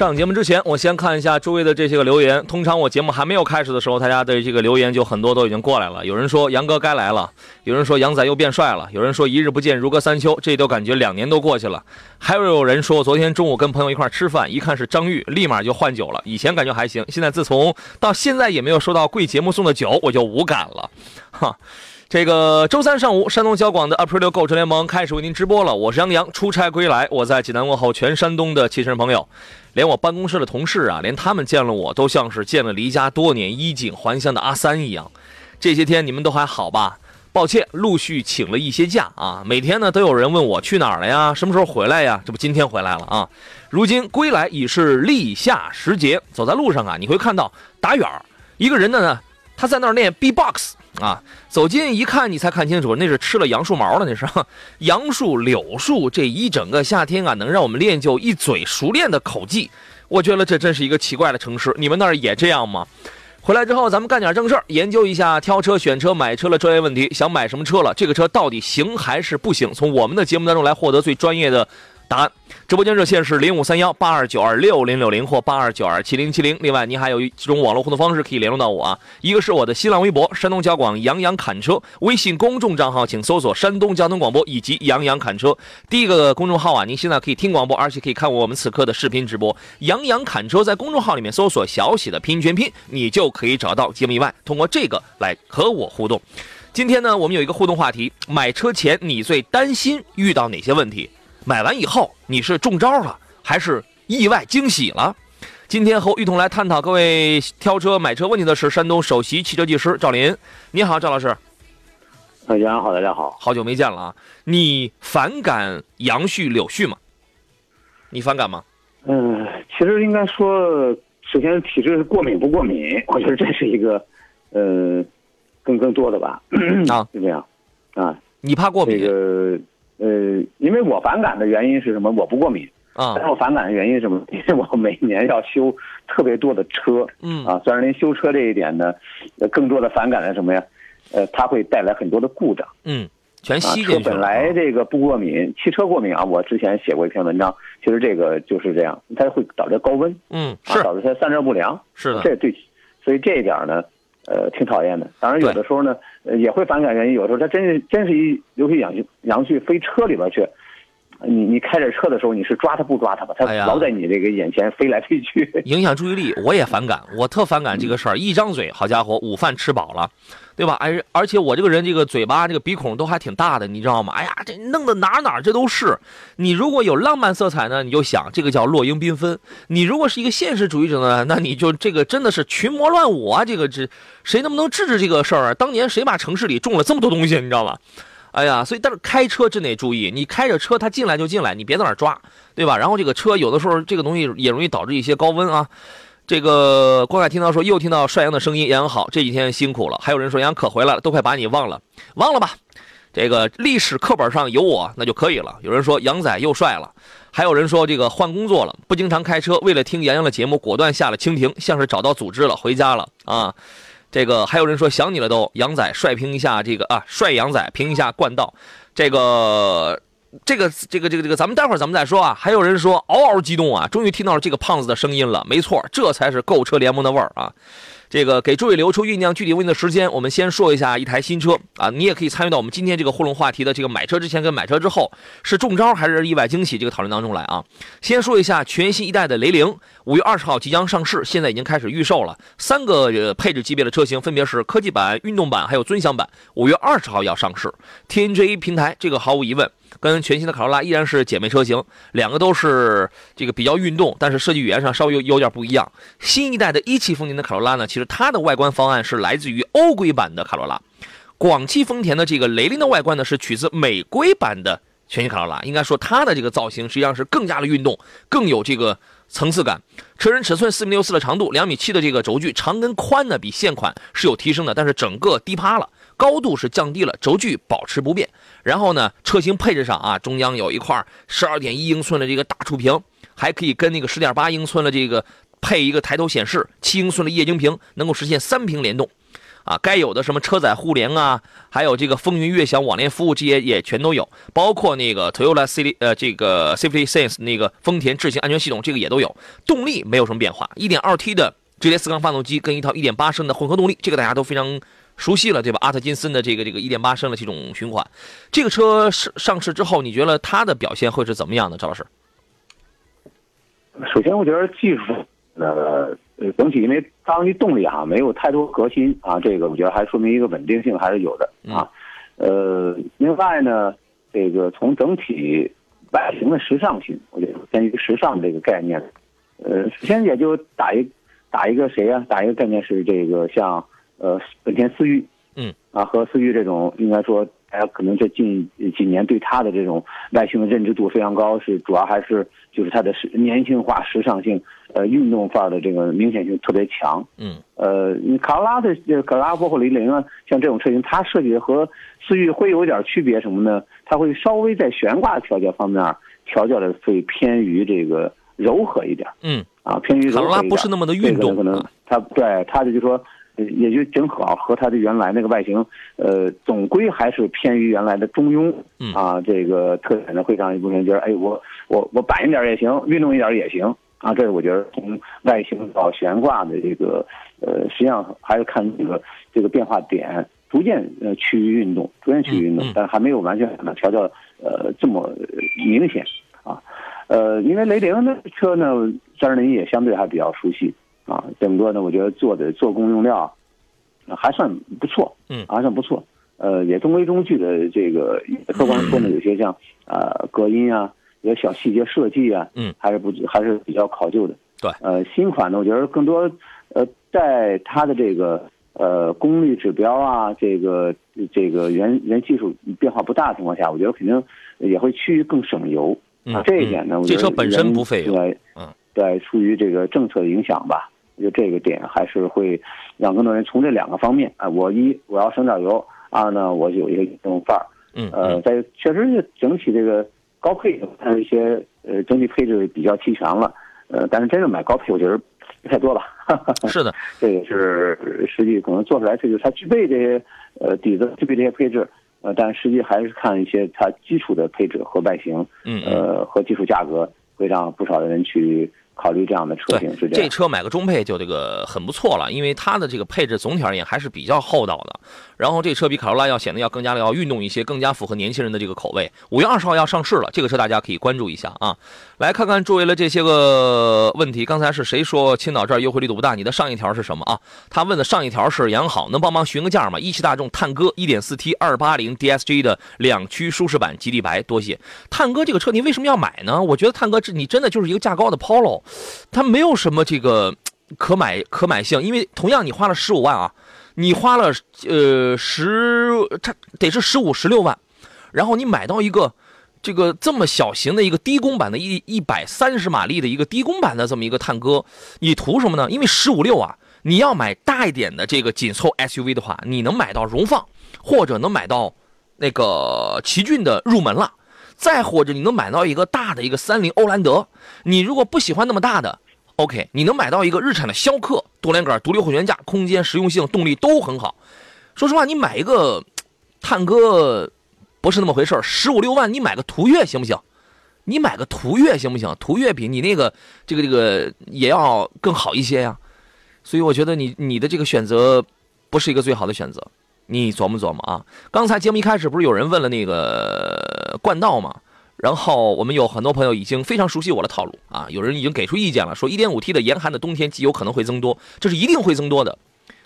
上节目之前，我先看一下诸位的这些个留言。通常我节目还没有开始的时候，大家的这个留言就很多都已经过来了。有人说杨哥该来了，有人说杨仔又变帅了，有人说一日不见如隔三秋，这都感觉两年都过去了。还有人说昨天中午跟朋友一块吃饭，一看是张玉，立马就换酒了。以前感觉还行，现在自从到现在也没有收到贵节目送的酒，我就无感了。哈。这个周三上午，山东交广的 April 购车联盟开始为您直播了。我是杨洋，出差归来，我在济南问候全山东的汽车人朋友，连我办公室的同事啊，连他们见了我都像是见了离家多年、衣锦还乡的阿三一样。这些天你们都还好吧？抱歉，陆续请了一些假啊。每天呢都有人问我去哪儿了呀？什么时候回来呀？这不今天回来了啊。如今归来已是立夏时节，走在路上啊，你会看到打远儿一个人呢，他在那儿练 B-box。啊，走近一看，你才看清楚，那是吃了杨树毛了，那是 杨树、柳树，这一整个夏天啊，能让我们练就一嘴熟练的口技。我觉得这真是一个奇怪的城市，你们那儿也这样吗？回来之后，咱们干点正事儿，研究一下挑车、选车、买车的专业问题。想买什么车了？这个车到底行还是不行？从我们的节目当中来获得最专业的。答案，直播间热线是零五三幺八二九二六零六零或八二九二七零七零。另外，您还有几种网络互动方式可以联络到我啊？一个是我的新浪微博山东交广杨洋侃车，微信公众账号请搜索山东交通广播以及杨洋侃车。第一个公众号啊，您现在可以听广播，而且可以看我们此刻的视频直播。杨洋侃车在公众号里面搜索小写的拼音全拼，你就可以找到节目以外，通过这个来和我互动。今天呢，我们有一个互动话题：买车前你最担心遇到哪些问题？买完以后，你是中招了，还是意外惊喜了？今天和我一同来探讨各位挑车买车问题的是山东首席汽车技师赵林。你好，赵老师。啊，杨好，大家好，好久没见了啊！你反感杨絮、柳絮吗？你反感吗？嗯，其实应该说，首先体质过敏不过敏，我觉得这是一个，呃，更更多的吧。啊，是这样。啊，你怕过敏？这个。呃，因为我反感的原因是什么？我不过敏啊。但是我反感的原因是什么？因为我每年要修特别多的车，嗯啊，虽然您修车这一点呢，更多的反感的什么呀？呃，它会带来很多的故障，嗯，全吸进去。车本来这个不过敏，汽车过敏啊。我之前写过一篇文章，其实这个就是这样，它会导致高温，嗯，是导致它散热不良，是的，这对，所以这一点呢。呃，挺讨厌的。当然，有的时候呢，呃，也会反感原因。有时候他真是真是一尤其养羊去飞车里边去，你你开着车的时候，你是抓它不抓它吧？它老在你这个眼前飞来飞去，影响注意力。我也反感，我特反感这个事儿。一张嘴，好家伙，午饭吃饱了。对吧？而而且我这个人，这个嘴巴、这个鼻孔都还挺大的，你知道吗？哎呀，这弄得哪哪这都是。你如果有浪漫色彩呢，你就想这个叫落英缤纷；你如果是一个现实主义者呢，那你就这个真的是群魔乱舞啊！这个这谁能不能治治这个事儿啊？当年谁把城市里种了这么多东西，你知道吗？哎呀，所以但是开车真得注意，你开着车他进来就进来，你别在那抓，对吧？然后这个车有的时候这个东西也容易导致一些高温啊。这个关海听到说又听到帅阳的声音，杨好，这几天辛苦了。还有人说杨可回来了，都快把你忘了，忘了吧。这个历史课本上有我那就可以了。有人说杨仔又帅了，还有人说这个换工作了，不经常开车，为了听杨洋的节目，果断下了蜻蜓，像是找到组织了，回家了啊。这个还有人说想你了都，杨仔帅评一下这个啊，帅杨仔评一下冠道，这个。这个这个这个这个，咱们待会儿咱们再说啊。还有人说嗷嗷激动啊，终于听到了这个胖子的声音了。没错，这才是购车联盟的味儿啊。这个给诸位留出酝酿具体问题的时间，我们先说一下一台新车啊。你也可以参与到我们今天这个互动话题的这个买车之前跟买车之后是中招还是意外惊喜这个讨论当中来啊。先说一下全新一代的雷凌，五月二十号即将上市，现在已经开始预售了。三个配置级别的车型分别是科技版、运动版还有尊享版，五月二十号要上市。TNGA 平台这个毫无疑问。跟全新的卡罗拉依然是姐妹车型，两个都是这个比较运动，但是设计语言上稍微有有点不一样。新一代的一汽丰田的卡罗拉呢，其实它的外观方案是来自于欧规版的卡罗拉，广汽丰田的这个雷凌的外观呢是取自美规版的全新卡罗拉，应该说它的这个造型实际上是更加的运动，更有这个层次感。车身尺寸四米六四的长度，两米七的这个轴距，长跟宽呢比现款是有提升的，但是整个低趴了。高度是降低了，轴距保持不变。然后呢，车型配置上啊，中央有一块十二点一英寸的这个大触屏，还可以跟那个十点八英寸的这个配一个抬头显示，七英寸的液晶屏，能够实现三屏联动。啊，该有的什么车载互联啊，还有这个风云悦享网联服务，这些也全都有。包括那个 Toyota City 呃这个 Safety Sense 那个丰田智行安全系统，这个也都有。动力没有什么变化，1.2T 的直列四缸发动机跟一套1.8升的混合动力，这个大家都非常。熟悉了对吧？阿特金森的这个这个一点八升的这种循环，这个车上上市之后，你觉得它的表现会是怎么样的？赵老师，首先我觉得技术呃呃整体因为当于动力啊没有太多革新啊，这个我觉得还说明一个稳定性还是有的啊。呃，另外呢，这个从整体外形的时尚性，我觉得偏于时尚这个概念。呃，首先也就打一打一个谁呀？打一个概念是这个像。呃，本田思域，嗯，啊，和思域这种，应该说，大家可能这近几年对它的这种外形的认知度非常高，是主要还是就是它的时年轻化、时尚性，呃，运动范儿的这个明显性特别强，嗯，呃，卡罗拉的卡罗拉包括雷凌啊，像这种车型，它设计和思域会有点区别什么呢？它会稍微在悬挂调教方面调教的会偏于这个柔和一点，嗯，啊，偏于柔和卡罗拉不是那么的运动，可能它对它的就说。也就正好和它的原来那个外形，呃，总归还是偏于原来的中庸，啊，这个特点呢会让一部分人觉得，哎，我我我板一点也行，运动一点也行，啊，这是我觉得从外形到悬挂的这个，呃，实际上还是看这个这个变化点，逐渐呃趋于运动，逐渐趋于运动，但还没有完全调教呃这么明显，啊，呃，因为雷凌的车呢，三零也相对还比较熟悉。啊，整个呢，我觉得做的做工用料，还算不错，嗯，还算不错，呃，也中规中矩的。这个客观说呢，有些像呃隔音啊，有些小细节设计啊，嗯，还是不还是比较考究的。对，呃，新款呢，我觉得更多呃，在它的这个呃功率指标啊，这个这个原原技术变化不大的情况下，我觉得肯定也会趋于更省油。啊，这一点呢，我觉得这车本身不费油，嗯，对，出于这个政策的影响吧。就这个点还是会让更多人从这两个方面。啊，我一我要省点油，二呢我有一个运动范儿，嗯，呃，在确实是整体这个高配还有一些呃整体配置比较齐全了，呃，但是真正买高配我觉得不太多吧，是的，这个是实际可能做出来，这就是它具备这些呃底子，具备这些配置，呃，但实际还是看一些它基础的配置和外形，嗯，呃，和基础价格会让不少的人去。考虑这样的车型是这车买个中配就这个很不错了，因为它的这个配置总体而言还是比较厚道的。然后这车比卡罗拉要显得要更加的要运动一些，更加符合年轻人的这个口味。五月二十号要上市了，这个车大家可以关注一下啊。来看看诸位的这些个问题，刚才是谁说青岛这儿优惠力度不大？你的上一条是什么啊？他问的上一条是杨好，能帮忙询个价吗？一汽大众探歌 1.4T 280 DSG 的两驱舒适版吉利白，多谢。探歌这个车你为什么要买呢？我觉得探歌这你真的就是一个价高的 Polo，它没有什么这个可买可买性，因为同样你花了十五万啊。你花了呃十，它得是十五十六万，然后你买到一个这个这么小型的一个低功版的一一百三十马力的一个低功版的这么一个探歌，你图什么呢？因为十五六啊，你要买大一点的这个紧凑 SUV 的话，你能买到荣放，或者能买到那个奇骏的入门了，再或者你能买到一个大的一个三菱欧蓝德。你如果不喜欢那么大的。OK，你能买到一个日产的逍客，多连杆、独立后悬架，空间、实用性、动力都很好。说实话，你买一个探歌不是那么回事十五六万你买个途岳行不行？你买个途岳行不行？途岳比你那个这个这个也要更好一些呀。所以我觉得你你的这个选择不是一个最好的选择，你琢磨琢磨啊。刚才节目一开始不是有人问了那个冠道吗？然后我们有很多朋友已经非常熟悉我的套路啊，有人已经给出意见了，说 1.5T 的严寒的冬天机油可能会增多，这是一定会增多的，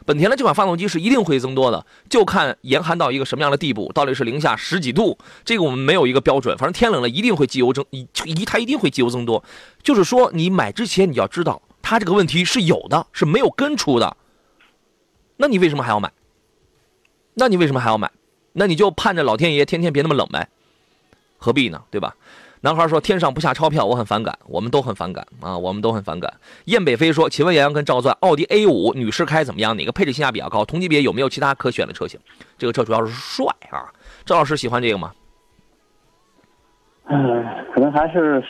本田的这款发动机是一定会增多的，就看严寒到一个什么样的地步，到底是零下十几度，这个我们没有一个标准，反正天冷了一定会机油增一它一定会机油增多。就是说你买之前你要知道，它这个问题是有的，是没有根除的。那你为什么还要买？那你为什么还要买？那你就盼着老天爷天天别那么冷呗，何必呢？对吧？男孩说：“天上不下钞票，我很反感，我们都很反感啊，我们都很反感。”燕北飞说：“请问杨洋跟赵钻，奥迪 A 五女士开怎么样？哪个配置性价比较高？同级别有没有其他可选的车型？这个车主要是帅啊，赵老师喜欢这个吗？”嗯，可能还是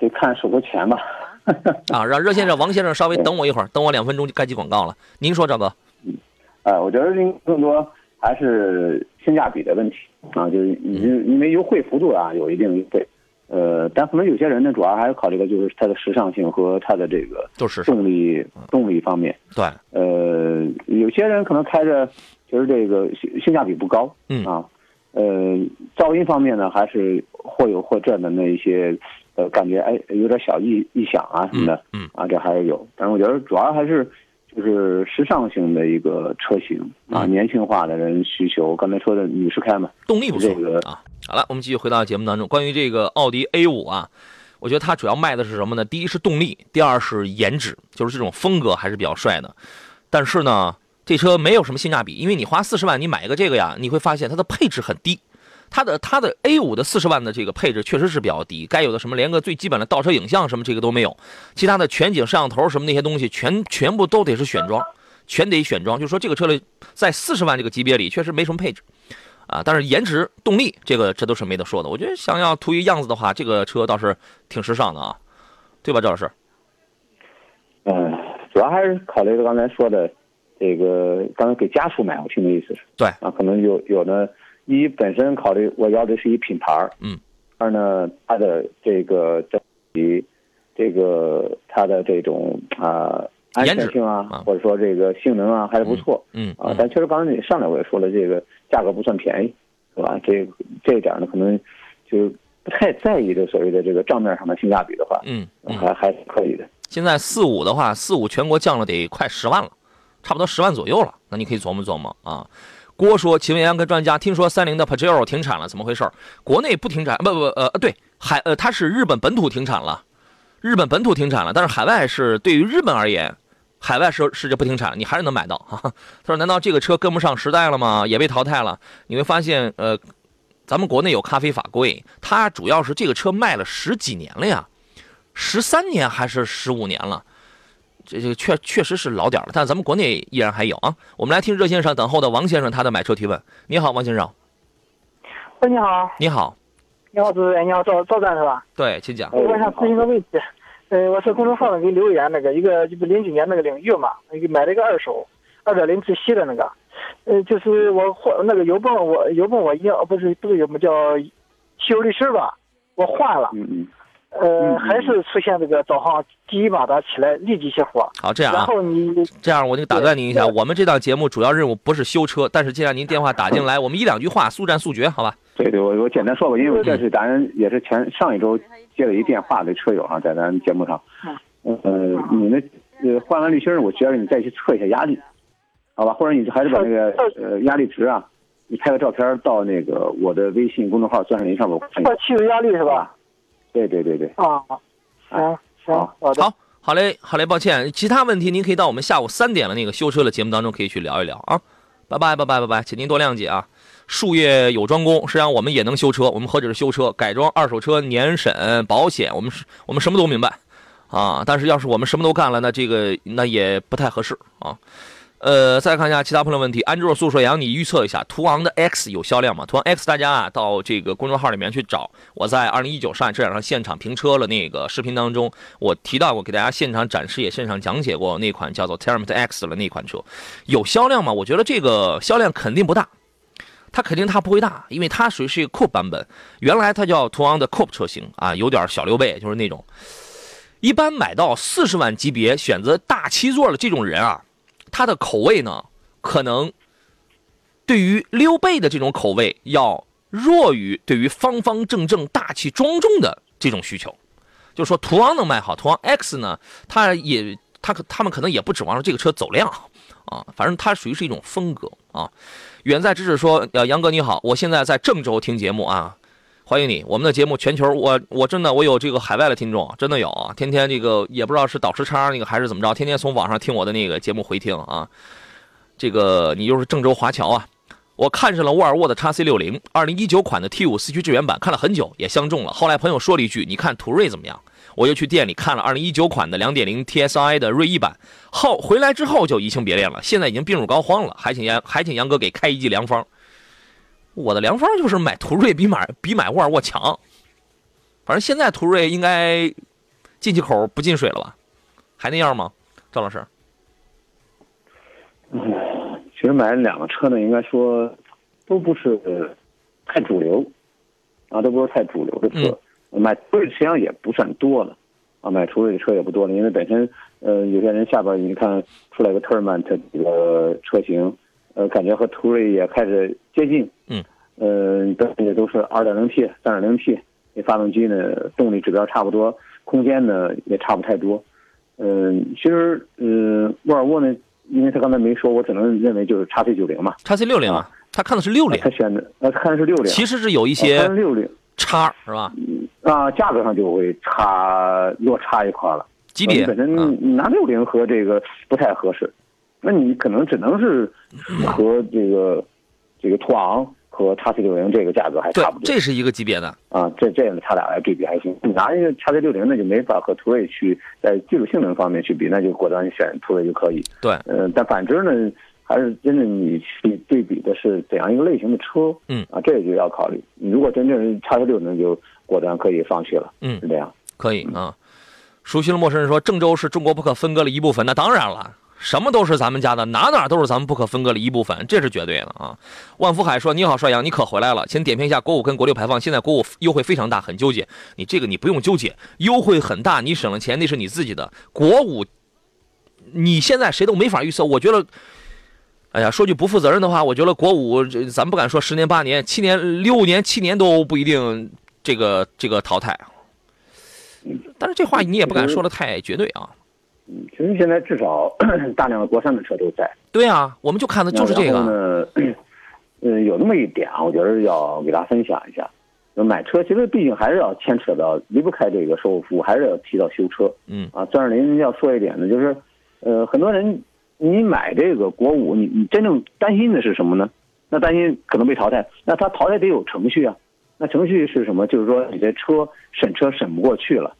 得看手头钱吧。啊，让热先生、王先生稍微等我一会儿，等我两分钟就该接广告了。您说，赵哥？呃，我觉得您更多还是性价比的问题啊，就是因因为优惠幅度啊有一定优惠。呃，但可能有些人呢，主要还是考虑的就是它的时尚性和它的这个动力动力方面。对。呃，有些人可能开着，就是这个性性价比不高。嗯。啊，呃，噪音方面呢，还是或有或这的那一些，呃，感觉哎有点小异异响啊什么的。嗯。啊，这还是有，但是我觉得主要还是就是时尚型的一个车型啊，年轻化的人需求。刚才说的女士开嘛，动力不错啊。好了，我们继续回到节目当中。关于这个奥迪 A 五啊，我觉得它主要卖的是什么呢？第一是动力，第二是颜值，就是这种风格还是比较帅的。但是呢，这车没有什么性价比，因为你花四十万你买一个这个呀，你会发现它的配置很低。它的它的 A 五的四十万的这个配置确实是比较低，该有的什么连个最基本的倒车影像什么这个都没有，其他的全景摄像头什么那些东西全全部都得是选装，全得选装。就说这个车的在四十万这个级别里确实没什么配置。啊，但是颜值、动力，这个这都是没得说的。我觉得想要图一样子的话，这个车倒是挺时尚的啊，对吧，赵老师？嗯，主要还是考虑刚才说的，这个刚才给家属买，我听的意思是。对。啊，可能有有的，一本身考虑我要的是一品牌嗯。二呢，它的这个整体，这个它的这种啊。安全性啊，或者说这个性能啊，还是不错。嗯啊，但确实刚才你上来我也说了，这个价格不算便宜，是吧？这这一点呢，可能就不太在意这所谓的这个账面上的性价比的话，嗯，还还是可以的。现在四五的话，四五全国降了得快十万了，差不多十万左右了。那你可以琢磨琢磨啊。郭说：“请问杨哥专家，听说三菱的 Pajero 停产了，怎么回事？国内不停产，不不呃对海呃它是日本本土停产了，日本本土停产了，但是海外是对于日本而言。”海外是是就不停产，你还是能买到哈。他说：“难道这个车跟不上时代了吗？也被淘汰了？”你会发现，呃，咱们国内有咖啡法规，它主要是这个车卖了十几年了呀，十三年还是十五年了，这这确确实是老点了。但咱们国内依然还有啊。我们来听热线上等候的王先生他的买车提问。你好，王先生。喂，你好。你好。你好，主持人，你好，赵赵站是吧？对，请讲。我想咨询个问题。呃，我是公众号上给留言那个一个，就是零几年那个领域嘛，买了一个二手，二点零自吸的那个，呃，就是我换那个油泵，我油泵我要不是不是油泵叫汽油滤芯吧，我换了，嗯嗯，呃，还是出现这个早上第一马达起来立即熄火。好，这样啊，然后你这样我就打断您一下，我们这档节目主要任务不是修车，但是既然您电话打进来，我们一两句话速战速决，好吧？对对，我我简单说吧，因为这是咱也是前上一周。接了一电话的车友啊，在咱节目上，嗯，呃，你那呃换完滤芯我觉得你再去测一下压力，好吧？或者你还是把那个呃压力值啊，你拍个照片到那个我的微信公众号“钻石林”上边测汽油压力是吧？对对对对。啊，行行，好好好嘞好嘞，抱歉，其他问题您可以到我们下午三点的那个修车的节目当中可以去聊一聊啊，拜拜拜拜拜拜，请您多谅解啊。术业有专攻，实际上我们也能修车。我们何止是修车，改装、二手车、年审、保险，我们是，我们什么都明白，啊！但是要是我们什么都干了，那这个那也不太合适啊。呃，再看一下其他朋友问题。安卓速说阳，你预测一下途昂的 X 有销量吗？途昂 X，大家啊到这个公众号里面去找。我在二零一九上海车展上现场评车了那个视频当中，我提到过，给大家现场展示也现场讲解过那款叫做 t e r m i t X 的那款车，有销量吗？我觉得这个销量肯定不大。它肯定它不会大，因为它属于是一个 Coupe 版本，原来它叫途昂的 Coupe 车型啊，有点小溜背，就是那种。一般买到四十万级别选择大七座的这种人啊，他的口味呢，可能对于溜背的这种口味要弱于对于方方正正、大气庄重的这种需求。就是说途昂能卖好，途昂 X 呢，它也它可他们可能也不指望着这个车走量。啊，反正它属于是一种风格啊。远在咫尺说，呃，杨哥你好，我现在在郑州听节目啊，欢迎你。我们的节目全球，我我真的我有这个海外的听众，真的有，天天这个也不知道是倒时差那个还是怎么着，天天从网上听我的那个节目回听啊。这个你就是郑州华侨啊。我看上了沃尔沃的 x C 六零，二零一九款的 T 五四驱智源版，看了很久，也相中了。后来朋友说了一句：“你看途锐怎么样？”我又去店里看了二零一九款的两点零 TSI 的锐意版，后回来之后就移情别恋了。现在已经病入膏肓了，还请杨还请杨哥给开一剂良方。我的良方就是买途锐比买比买沃尔沃强。反正现在途锐应该进气口不进水了吧？还那样吗？赵老师？嗯。其实买两个车呢，应该说都不是太主流，啊，都不是太主流的车。买途锐实际上也不算多了，啊，买途锐的车也不多了，因为本身呃，有些人下边你看出来个特尔曼特这个车型，呃，感觉和途锐也开始接近。嗯。呃，都也都是二点零 T、三点零 T，那发动机呢，动力指标差不多，空间呢也差不太多。嗯，其实嗯，沃尔沃呢。因为他刚才没说，我只能认为就是叉 C 九零嘛，叉 C 六零啊，他看的是六零，他选的呃，看的是六零，其实是有一些六零差是吧？啊，价格上就会差落差一块了，级别本身拿六零和这个不太合适，那你可能只能是和这个这个途昂。和叉 C 六零这个价格还差不多，这是一个级别的啊，这这样的差俩来对比还行。你拿一个叉 C 六零，那就没法和途锐去在技术性能方面去比，那就果断选途锐就可以。对，嗯，但反之呢，还是真的你去对比的是怎样一个类型的车，嗯啊，这就要考虑。你如果真正是叉 C 六零，就果断可以放弃了。嗯，是这样，可以啊。熟悉的陌生人说，郑州是中国不可分割的一部分，那当然了。什么都是咱们家的，哪哪都是咱们不可分割的一部分，这是绝对的啊！万福海说：“你好，帅阳，你可回来了，请点评一下国五跟国六排放。现在国五优惠非常大，很纠结。你这个你不用纠结，优惠很大，你省了钱那是你自己的。国五，你现在谁都没法预测。我觉得，哎呀，说句不负责任的话，我觉得国五，咱不敢说十年八年、七年六年、七年都不一定这个这个淘汰。但是这话你也不敢说的太绝对啊。”嗯，其实现在至少 大量的国产的车都在。对啊，我们就看的就是这个。嗯，有那么一点啊，我觉得要给大家分享一下。买车其实毕竟还是要牵扯到离不开这个售后服务，还是要提到修车。嗯。啊，张二林要说一点呢，就是，呃，很多人你买这个国五，你你真正担心的是什么呢？那担心可能被淘汰，那他淘汰得有程序啊。那程序是什么？就是说你这车审车审不过去了，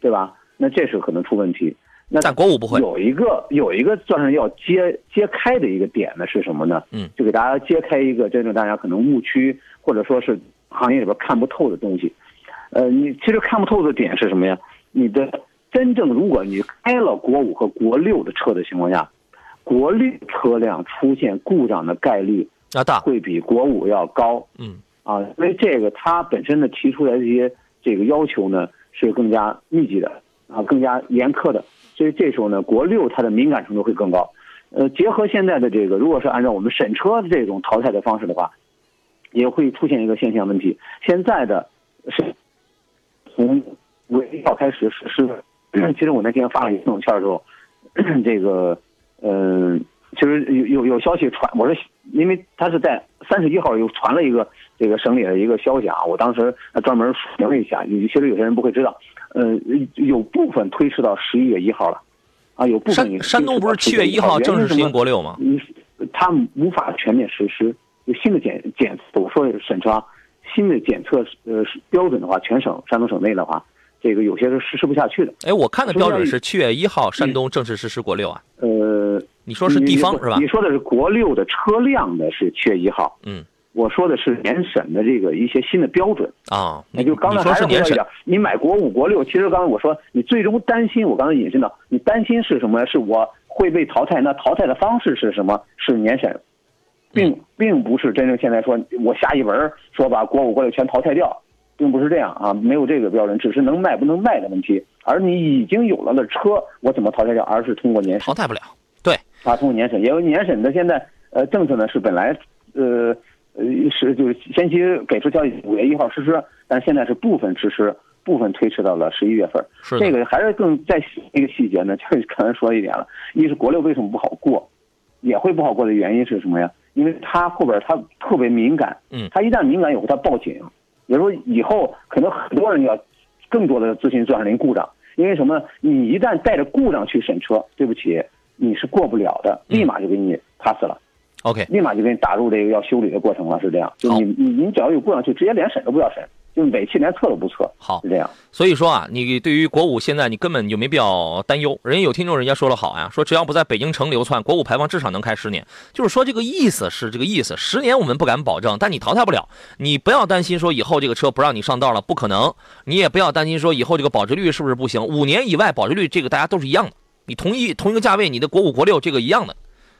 对吧？那这是可能出问题。那但国五不会有一个有一个算是要揭揭开的一个点呢是什么呢？嗯，就给大家揭开一个真正大家可能误区或者说是行业里边看不透的东西。呃，你其实看不透的点是什么呀？你的真正如果你开了国五和国六的车的情况下，国六车辆出现故障的概率要大，会比国五要高。嗯，啊，因为这个它本身呢提出来这些这个要求呢是更加密集的啊，更加严苛的。所以这时候呢，国六它的敏感程度会更高。呃，结合现在的这个，如果是按照我们审车的这种淘汰的方式的话，也会出现一个现象问题。现在的是从五月一号开始实施的。其实我那天发了一朋友圈的时候，这个嗯，其实有有有消息传，我说因为他是在三十一号又传了一个这个省里的一个消息啊，我当时专门说明了一下，其实有些人不会知道。呃，有部分推迟到十一月一号了，啊，有部分山山东不是七月一号正式实行国六吗？嗯，他无法全面实施，有新的检检，我说的是审查新的检测呃标准的话，全省山东省内的话，这个有些是实施不下去的。哎，我看的标准是七月一号山东正式实施国六啊。呃，你说是地方是吧？你说的是国六的车辆的是七月一号。嗯。我说的是年审的这个一些新的标准啊，那就刚才还是年审。你买国五、国六，其实刚才我说你最终担心，我刚才引申到，你担心是什么？是我会被淘汰？那淘汰的方式是什么？是年审，并并不是真正现在说我下一文说把国五、国六全淘汰掉，并不是这样啊，没有这个标准，只是能卖不能卖的问题。而你已经有了的车，我怎么淘汰掉？而是通过年审淘汰不了。对，啊，通过年审，因为年审的现在呃政策呢是本来呃。呃，是就是先期给出消息，五月一号实施，但是现在是部分实施，部分推迟到了十一月份。是这个还是更在那个细节呢，就是刚才说一点了，一是国六为什么不好过，也会不好过的原因是什么呀？因为它后边它特别敏感，嗯。它一旦敏感以后它报警，也就是说以后可能很多人要更多的咨询转零故障，因为什么？你一旦带着故障去审车，对不起，你是过不了的，嗯。立马就给你 pass 了，OK，立马就给你打入这个要修理的过程了，是这样。就你你你只要有故障，就直接连审都不要审，就尾气连测都不测，好是，这样。所以说啊，你对于国五现在你根本就没必要担忧。人家有听众人家说了好呀，说只要不在北京城流窜，国五排放至少能开十年。就是说这个意思是这个意思，十年我们不敢保证，但你淘汰不了。你不要担心说以后这个车不让你上道了，不可能。你也不要担心说以后这个保值率是不是不行，五年以外保值率这个大家都是一样的。你同一同一个价位，你的国五国六这个一样的，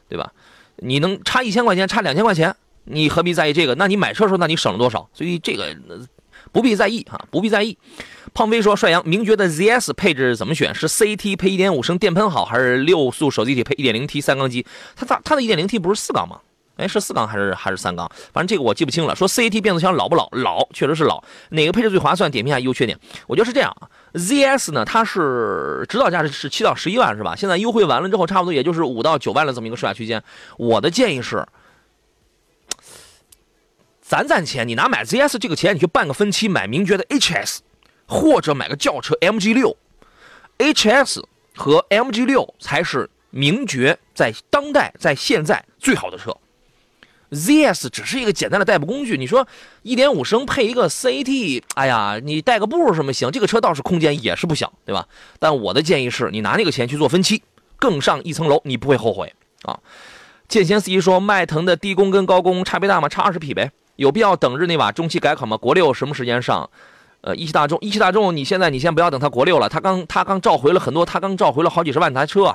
对吧？你能差一千块钱，差两千块钱，你何必在意这个？那你买车的时候，那你省了多少？所以这个不必在意啊，不必在意。胖飞说：“帅阳，名爵的 ZS 配置怎么选？是 CT 配1.5升电喷好，还是六速手自一体配 1.0T 三缸机？它它它的 1.0T 不是四缸吗？哎，是四缸还是还是三缸？反正这个我记不清了。说 C T 变速箱老不老？老，确实是老。哪个配置最划算？点评一下优缺点。我觉得是这样啊，ZS 呢，它是指导价是是七到十一万是吧？现在优惠完了之后，差不多也就是五到九万的这么一个售价区间。我的建议是，攒攒钱，你拿买 ZS 这个钱，你去办个分期买名爵的 HS，或者买个轿车 MG 六，HS 和 MG 六才是名爵在当代在现在最好的车。ZS 只是一个简单的代步工具，你说1.5升配一个 CT，哎呀，你带个步什么行？这个车倒是空间也是不小，对吧？但我的建议是你拿那个钱去做分期，更上一层楼，你不会后悔啊。剑仙司机说，迈腾的低功跟高功差别大吗？差二十匹呗，有必要等日内瓦中期改款吗？国六什么时间上？呃，一汽大众，一汽大众，你现在你先不要等它国六了，它刚它刚召回了很多，它刚召回了好几十万台车，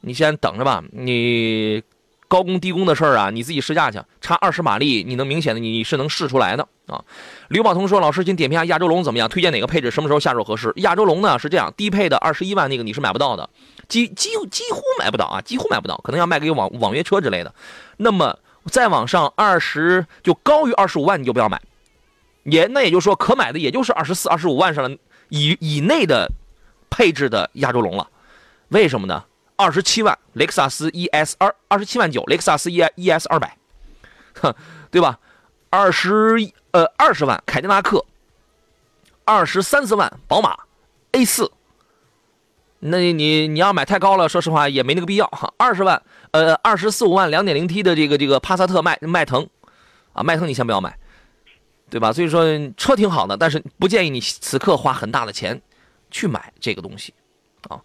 你先等着吧。你高功低功的事儿啊，你自己试驾去，差二十马力，你能明显的你是能试出来的啊。刘宝通说，老师，请点评下亚洲龙怎么样？推荐哪个配置？什么时候下手合适？亚洲龙呢是这样，低配的二十一万那个你是买不到的，几几几乎买不到啊，几乎买不到，可能要卖给网网约车之类的。那么再往上二十就高于二十五万你就不要买。也那也就是说，可买的也就是二十四、二十五万上了以以内的配置的亚洲龙了。为什么呢？二十七万雷克萨斯 ES 二，二十七万九雷克萨斯 E ES 二百，哼，对吧？二十呃二十万凯迪拉克，二十三四万宝马 A 四。那你你你要买太高了，说实话也没那个必要哈。二十万呃二十四五万两点零 T 的这个这个帕萨特迈迈腾，啊迈腾你先不要买。对吧？所以说车挺好的，但是不建议你此刻花很大的钱去买这个东西，啊。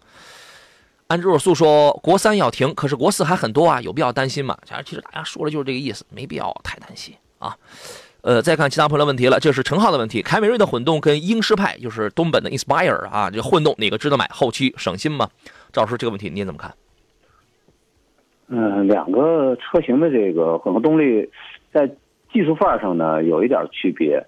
安之若素说国三要停，可是国四还很多啊，有必要担心吗？其实大家说的就是这个意思，没必要太担心啊。呃，再看其他朋友的问题了，这是陈浩的问题：凯美瑞的混动跟英诗派，就是东本的 Inspire 啊，这混动哪个值得买？后期省心吗？赵老师，这个问题您怎么看？嗯，两个车型的这个混合动力在。技术范儿上呢有一点区别，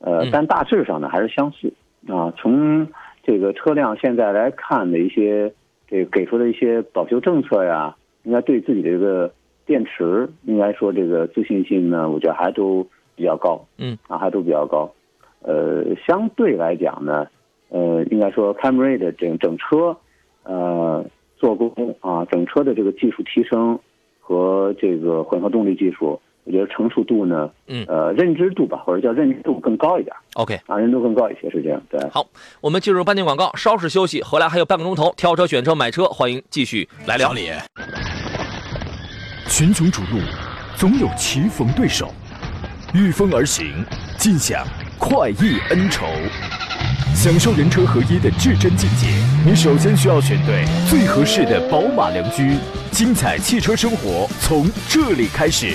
呃，但大致上呢还是相似啊。从这个车辆现在来看的一些这个给出的一些保修政策呀，应该对自己的这个电池，应该说这个自信心呢，我觉得还都比较高，嗯，啊，还都比较高。呃，相对来讲呢，呃，应该说凯美瑞的整整车，呃，做工啊，整车的这个技术提升和这个混合动力技术。我觉得成熟度呢，嗯，呃，认知度吧，或者叫认知度更高一点。OK，啊，认知度更高一些是这样。对，好，我们进入半点广告，稍事休息，回来还有半个钟头，挑车、选车、买车，欢迎继续来聊。小李，群雄逐鹿，总有棋逢对手，御风而行，尽享快意恩仇。享受人车合一的至臻境界，你首先需要选对最合适的宝马良驹。精彩汽车生活从这里开始。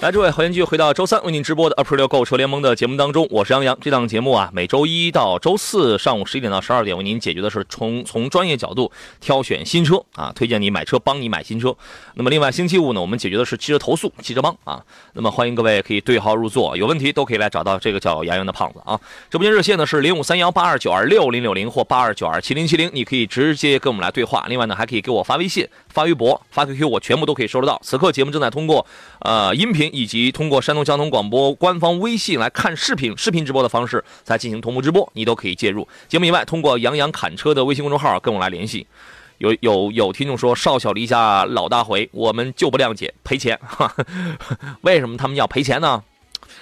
来，诸位，欢迎继续回到周三为您直播的 Up Radio 购车联盟的节目当中，我是杨洋。这档节目啊，每周一到周四上午十一点到十二点，为您解决的是从从专业角度挑选新车啊，推荐你买车，帮你买新车。那么另外星期五呢，我们解决的是汽车投诉、汽车帮啊。那么欢迎各位可以对号入座，有问题都可以来找到这个叫杨洋的胖子啊。直播间热线呢是零五三幺八二九二六零六零或八二九二七零七零，你可以直接跟我们来对话。另外呢，还可以给我发微信发微博、发 QQ，我全部都可以收得到。此刻节目正在通过呃音频以及通过山东交通广播官方微信来看视频，视频直播的方式在进行同步直播，你都可以介入。节目以外，通过杨洋侃车的微信公众号跟我来联系。有有有听众说少小离家老大回，我们就不谅解赔钱。为什么他们要赔钱呢？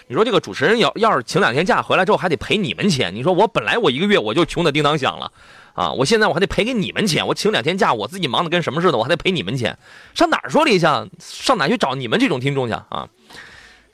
你说这个主持人要要是请两天假回来之后还得赔你们钱，你说我本来我一个月我就穷的叮当响了啊，我现在我还得赔给你们钱，我请两天假我自己忙的跟什么似的，我还得赔你们钱，上哪儿说理去？上哪去找你们这种听众去啊？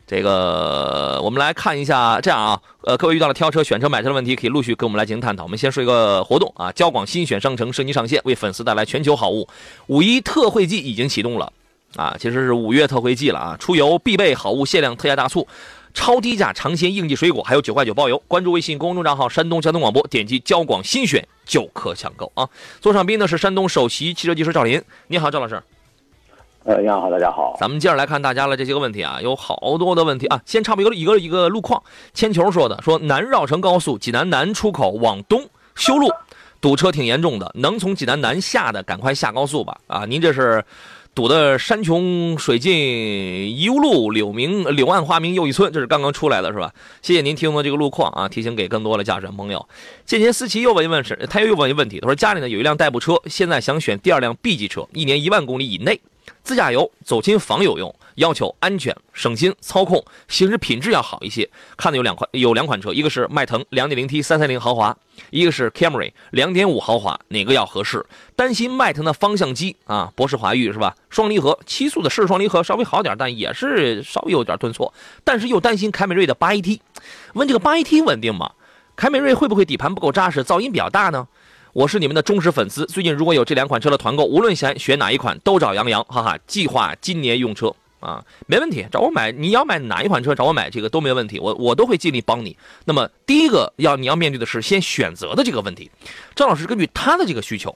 这个我们来看一下，这样啊，呃，各位遇到了挑车、选车、买车的问题，可以陆续跟我们来进行探讨。我们先说一个活动啊，交广新选商城升级上线，为粉丝带来全球好物，五一特惠季已经启动了啊，其实是五月特惠季了啊，出游必备好物限量特价大促，超低价尝鲜应季水果，还有九块九包邮。关注微信公众账号山东交通广播，点击交广新选就可抢购啊。座上宾呢是山东首席汽车技师赵林，你好，赵老师。呃，你好，大家好。咱们接着来看大家的这些个问题啊，有好多的问题啊。先插播一个一个一个路况，铅球说的说南绕城高速济南南出口往东修路，堵车挺严重的，能从济南南下的赶快下高速吧。啊，您这是堵的山穷水尽疑无路，柳明柳暗花明又一村，这是刚刚出来的是吧？谢谢您提供的这个路况啊，提醒给更多的驾驶朋友。见贤思琪又问一问是，他又问一问题，他说家里呢有一辆代步车，现在想选第二辆 B 级车，一年一万公里以内。自驾游走亲访友用，要求安全、省心、操控、行驶品质要好一些。看的有两款，有两款车，一个是迈腾 2.0T 330豪华，一个是 Camry 2.5豪华，哪个要合适？担心迈腾的方向机啊，博世华域是吧？双离合七速的湿式双离合稍微好点，但也是稍微有点顿挫。但是又担心凯美瑞的 8AT，问这个 8AT 稳定吗？凯美瑞会不会底盘不够扎实，噪音比较大呢？我是你们的忠实粉丝，最近如果有这两款车的团购，无论想选哪一款，都找杨洋，哈哈。计划今年用车啊，没问题，找我买。你要买哪一款车，找我买这个都没问题，我我都会尽力帮你。那么第一个要你要面对的是先选择的这个问题。张老师根据他的这个需求，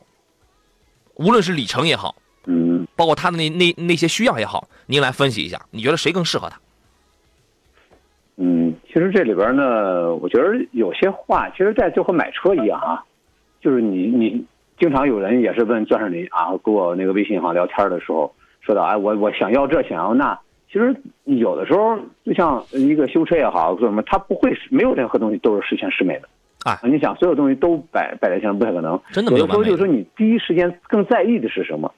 无论是里程也好，嗯，包括他的那那那些需要也好，您来分析一下，你觉得谁更适合他？嗯，其实这里边呢，我觉得有些话，其实在就和买车一样啊。就是你你经常有人也是问钻石林啊，跟我那个微信上聊天的时候说到，哎，我我想要这想要那，其实有的时候就像一个修车也好做什么，他不会没有任何东西都是十全十美的啊。你想所有东西都摆摆在前面不太可能，真的没有的时候就是说你第一时间更在意的是什么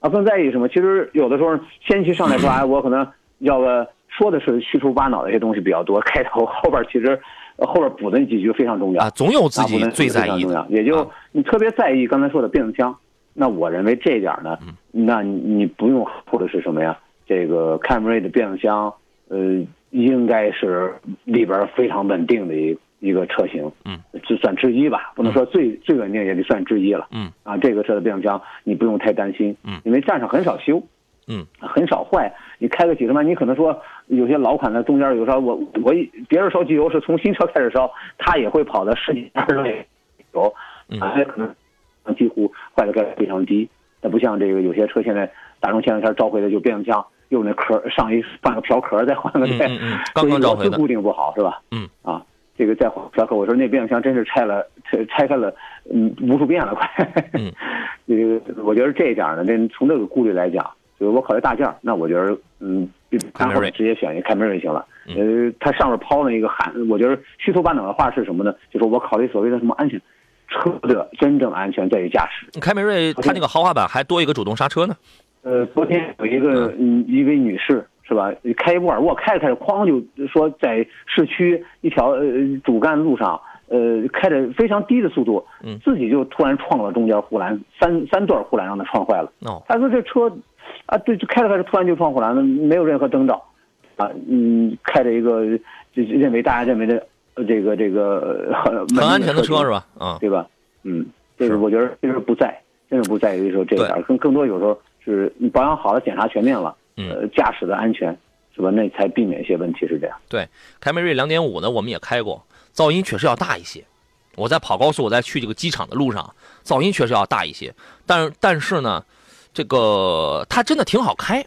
啊？更在意什么？其实有的时候先期上来说，哎，我可能要个说的是虚头巴脑的一些东西比较多，开头 后边其实。后边补的那几句非常重要啊，总有自己最在意的，也就你特别在意刚才说的变速箱。那我认为这一点呢，那你不用或者是什么呀？这个凯美瑞的变速箱，呃，应该是里边非常稳定的一一个车型，嗯，就算之一吧，不能说最最稳定，也得算之一了，嗯，啊，这个车的变速箱你不用太担心，嗯，因为站上很少修。嗯，很少坏。你开个几十万，你可能说有些老款的中间有时候我我别人烧机油是从新车开始烧，它也会跑到十几二十万油，啊，可能几乎坏的概率非常低。它不像这个有些车现在大众前两天召回的就变速箱用那壳上一换个瓢壳再换个带，刚刚召回的，固定不好是吧？嗯啊，这个再换瓢壳，我说那变速箱真是拆了拆拆开了嗯无数遍了快。嗯，这个我觉得这一点呢，这从这个顾虑来讲。就是我考虑大件那我觉得，嗯，然后直接选一个凯美瑞行了。呃，它上面抛了一个喊，我觉得虚头巴脑的话是什么呢？就是我考虑所谓的什么安全，车的真正安全在于驾驶。凯美瑞它那个豪华版还多一个主动刹车呢。呃，昨天有一个嗯一位女士是吧，开沃尔沃开着开着，哐就说在市区一条呃主干路上，呃开着非常低的速度，嗯，自己就突然撞了中间护栏，三三段护栏让她撞坏了。哦，他说这车。啊，对，就开着开着，突然就撞护栏了，没有任何征兆，啊，嗯，开着一个就认为大家认为的这个这个 很安全的车是吧？啊，对吧？嗯，这是我觉得就是不在，真是不在于说这点，更更多有时候是你保养好了，检查全面了，呃，驾驶的安全是吧？那才避免一些问题是这样。对，凯美瑞两点五呢，我们也开过，噪音确实要大一些。我在跑高速，我在去这个机场的路上，噪音确实要大一些。但但是呢。这个它真的挺好开，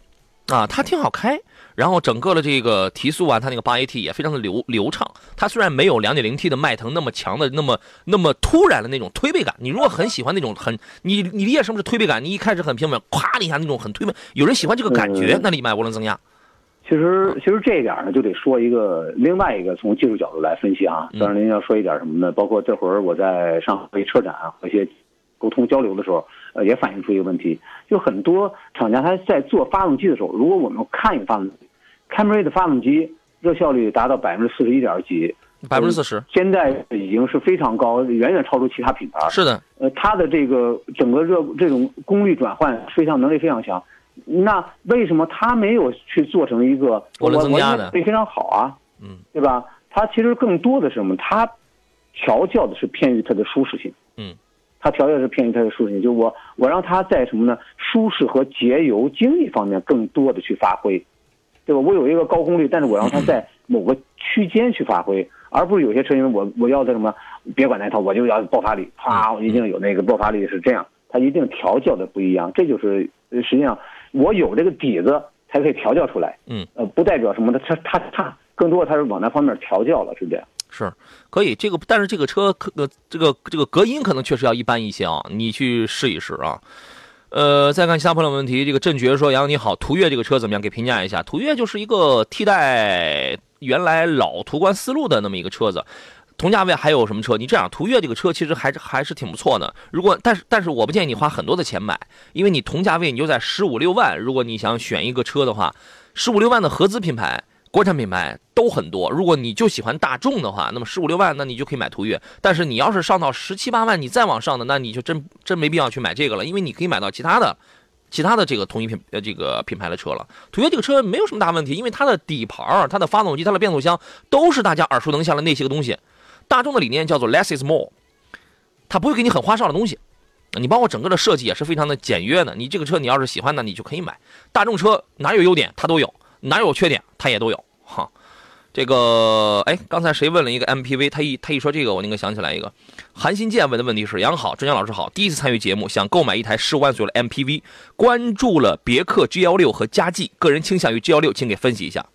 啊，它挺好开，然后整个的这个提速啊，它那个八 AT 也非常的流流畅。它虽然没有两点零 T 的迈腾那么强的、那么那么突然的那种推背感，你如果很喜欢那种很你你理解什么是推背感？你一开始很平稳，咵的一下那种很推背，有人喜欢这个感觉，那你买涡轮增压。其实其实这一点呢，就得说一个另外一个从技术角度来分析啊。当然您要说一点什么呢？包括这会儿我在上海车展和一些沟通交流的时候，呃，也反映出一个问题，就很多厂家他在做发动机的时候，如果我们看一个发动机，Camry 的发动机热效率达到百分之四十一点几，百分之四十，现在已经是非常高，远远超出其他品牌。是的，呃，它的这个整个热这种功率转换非常能力非常强。那为什么它没有去做成一个涡轮增压的？非常好啊，嗯，对吧？它其实更多的是什么？它调教的是偏于它的舒适性，嗯，它调教是偏于它的舒适性。就我我让它在什么呢？舒适和节油经济方面更多的去发挥，对吧？我有一个高功率，但是我让它在某个区间去发挥，而不是有些车型我我要的什么？别管那套，我就要爆发力，啪，我一定有那个爆发力是这样，它一定调教的不一样。这就是实际上。我有这个底子，才可以调教出来。嗯，呃，不代表什么的，它它它更多它是往那方面调教了，是这样。是，可以。这个，但是这个车可呃，这个这个隔音可能确实要一般一些啊，你去试一试啊。呃，再看其他朋友问题，这个振觉说：“杨你好，途岳这个车怎么样？给评价一下。途岳就是一个替代原来老途观思路的那么一个车子。”同价位还有什么车？你这样，途岳这个车其实还是还是挺不错的。如果但是但是我不建议你花很多的钱买，因为你同价位你就在十五六万。如果你想选一个车的话，十五六万的合资品牌、国产品牌都很多。如果你就喜欢大众的话，那么十五六万那你就可以买途岳。但是你要是上到十七八万，你再往上的，那你就真真没必要去买这个了，因为你可以买到其他的其他的这个同一品呃这个品牌的车了。途岳这个车没有什么大问题，因为它的底盘、它的发动机、它的变速箱都是大家耳熟能详的那些个东西。大众的理念叫做 less is more，它不会给你很花哨的东西，你包括整个的设计也是非常的简约的。你这个车你要是喜欢的，你就可以买。大众车哪有优点它都有，哪有缺点它也都有。哈，这个哎，刚才谁问了一个 MPV？他一他一说这个，我那个想起来一个。韩新建问的问题是：杨好，郑江老师好，第一次参与节目，想购买一台十五万左右的 MPV，关注了别克 G 幺六和佳绩，个人倾向于 G 幺六，请给分析一下。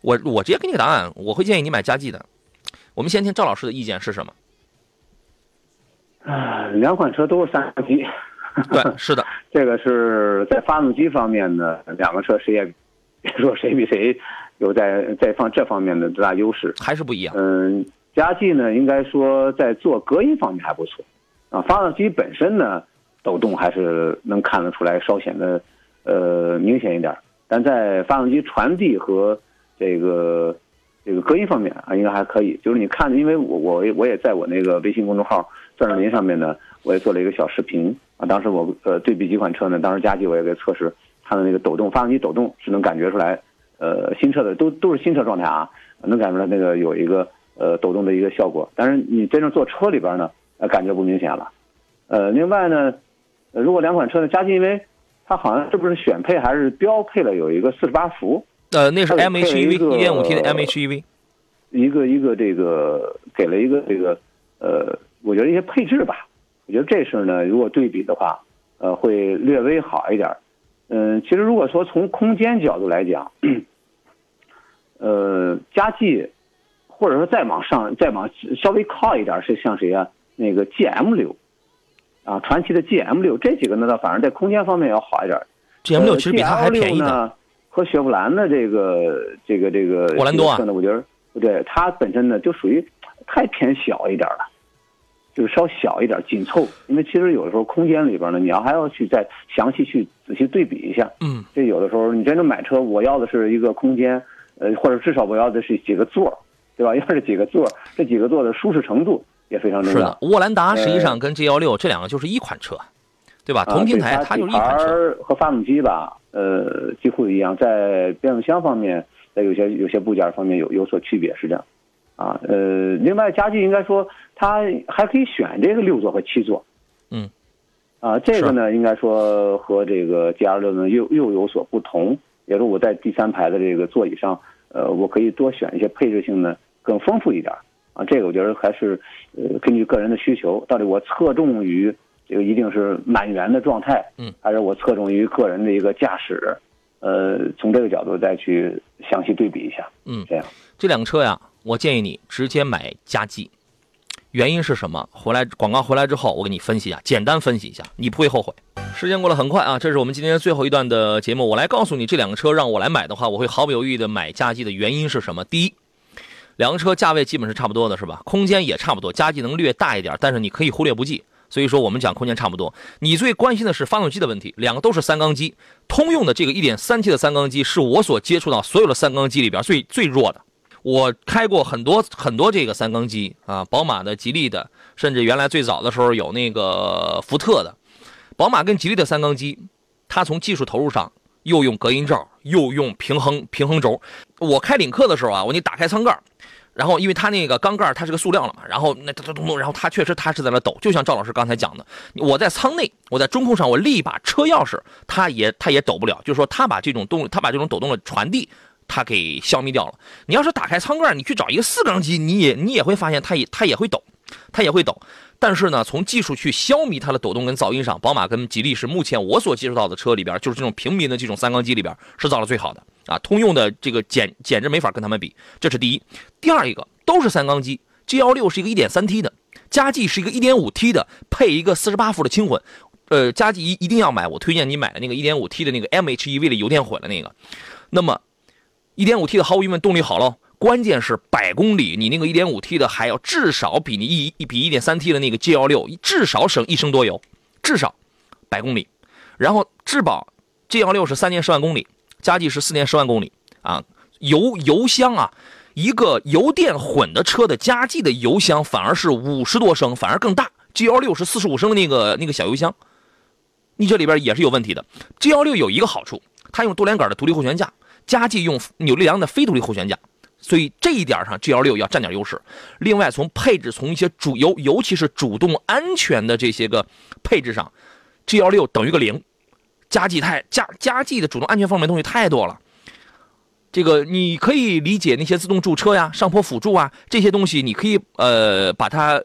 我我直接给你个答案，我会建议你买佳绩的。我们先听赵老师的意见是什么？啊，两款车都是三缸机，对，是的，这个是在发动机方面呢，两个车谁也别 说谁比谁有在在方这方面的最大优势，还是不一样。嗯，佳绩呢，应该说在做隔音方面还不错，啊，发动机本身呢抖动还是能看得出来稍显得呃明显一点，但在发动机传递和这个。这个隔音方面啊，应该还可以。就是你看，因为我我我也在我那个微信公众号“钻石林”上面呢，我也做了一个小视频啊。当时我呃对比几款车呢，当时佳绩我也给测试它的那个抖动，发动机抖动是能感觉出来。呃，新车的都都是新车状态啊，能感觉出来那个有一个呃抖动的一个效果。但是你真正坐车里边呢，呃感觉不明显了。呃，另外呢，如果两款车呢，佳绩因为它好像是不是选配还是标配了有一个四十八伏。呃，那是 MHEV 一点五 T 的 MHEV，一个一个这个给了一个这个呃，我觉得一些配置吧，我觉得这事呢，如果对比的话，呃，会略微好一点。嗯，其实如果说从空间角度来讲，呃，佳绩或者说再往上再往稍微靠一点是像谁啊？那个 GM 六啊，传奇的 GM 六这几个呢，倒反而在空间方面要好一点。GM 六其实比它还便宜呢。和雪佛兰的这个这个这个沃兰多啊，我觉得不对，它本身呢就属于太偏小一点了，就是稍小一点紧凑。因为其实有的时候空间里边呢，你要还要去再详细去仔细对比一下。嗯，这有的时候你真正买车，我要的是一个空间，呃，或者至少我要的是几个座，对吧？要是几个座，这几个座的舒适程度也非常重要。是的，沃兰达实际上跟 G 幺六这两个就是一款车。对吧？同平台，它就是一款车和发动机吧，呃，几乎一样。在变速箱方面，在有些有些部件方面有有所区别，是这样。啊，呃，另外，家具应该说它还可以选这个六座和七座。嗯。啊，这个呢，应该说和这个 G R 六呢又又有所不同。也是我在第三排的这个座椅上，呃，我可以多选一些配置性呢更丰富一点。啊，这个我觉得还是呃根据个人的需求，到底我侧重于。这个一定是满员的状态，嗯，还是我侧重于个人的一个驾驶，呃，从这个角度再去详细对比一下。嗯，这样这两个车呀，我建议你直接买加绩。原因是什么？回来广告回来之后，我给你分析一下，简单分析一下，你不会后悔。时间过得很快啊，这是我们今天最后一段的节目，我来告诉你这两个车让我来买的话，我会毫不犹豫的买佳绩的原因是什么？第一，两个车价位基本是差不多的，是吧？空间也差不多，佳绩能略大一点，但是你可以忽略不计。所以说我们讲空间差不多，你最关心的是发动机的问题，两个都是三缸机，通用的这个 1.3T 的三缸机是我所接触到所有的三缸机里边最最弱的。我开过很多很多这个三缸机啊，宝马的、吉利的，甚至原来最早的时候有那个福特的。宝马跟吉利的三缸机，它从技术投入上又用隔音罩，又用平衡平衡轴。我开领克的时候啊，我你打开舱盖，然后因为它那个缸盖它是个塑料了嘛，然后那咚咚咚，然后它确实它是在那抖，就像赵老师刚才讲的，我在舱内，我在中控上，我立把车钥匙，它也它也抖不了，就是说它把这种动，它把这种抖动的传递。它给消灭掉了。你要是打开舱盖，你去找一个四缸机，你也你也会发现它也它也会抖，它也会抖。但是呢，从技术去消弭它的抖动跟噪音上，宝马跟吉利是目前我所接触到的车里边，就是这种平民的这种三缸机里边是造的最好的啊。通用的这个简简直没法跟他们比，这是第一。第二一个都是三缸机，G 幺六是一个一点三 T 的，佳绩是一个一点五 T 的，配一个四十八伏的轻混。呃，佳绩一一定要买，我推荐你买的那个一点五 T 的那个 MHEV 的油电混的那个。那么。一点五 T 的毫无疑问动力好喽，关键是百公里你那个一点五 T 的还要至少比你一比一点三 T 的那个 G 幺六至少省一升多油，至少百公里。然后质保 G 幺六是三年十万公里，加计是四年十万公里啊。油油箱啊，一个油电混的车的加计的油箱反而是五十多升，反而更大。G 幺六是四十五升的那个那个小油箱，你这里边也是有问题的。G 幺六有一个好处，它用多连杆的独立后悬架。加计用扭力梁的非独立后悬架，所以这一点上 G L 六要占点优势。另外，从配置，从一些主尤尤其是主动安全的这些个配置上，G L 六等于个零。加计太加加计的主动安全方面东西太多了。这个你可以理解那些自动驻车呀、上坡辅助啊这些东西，你可以呃把它。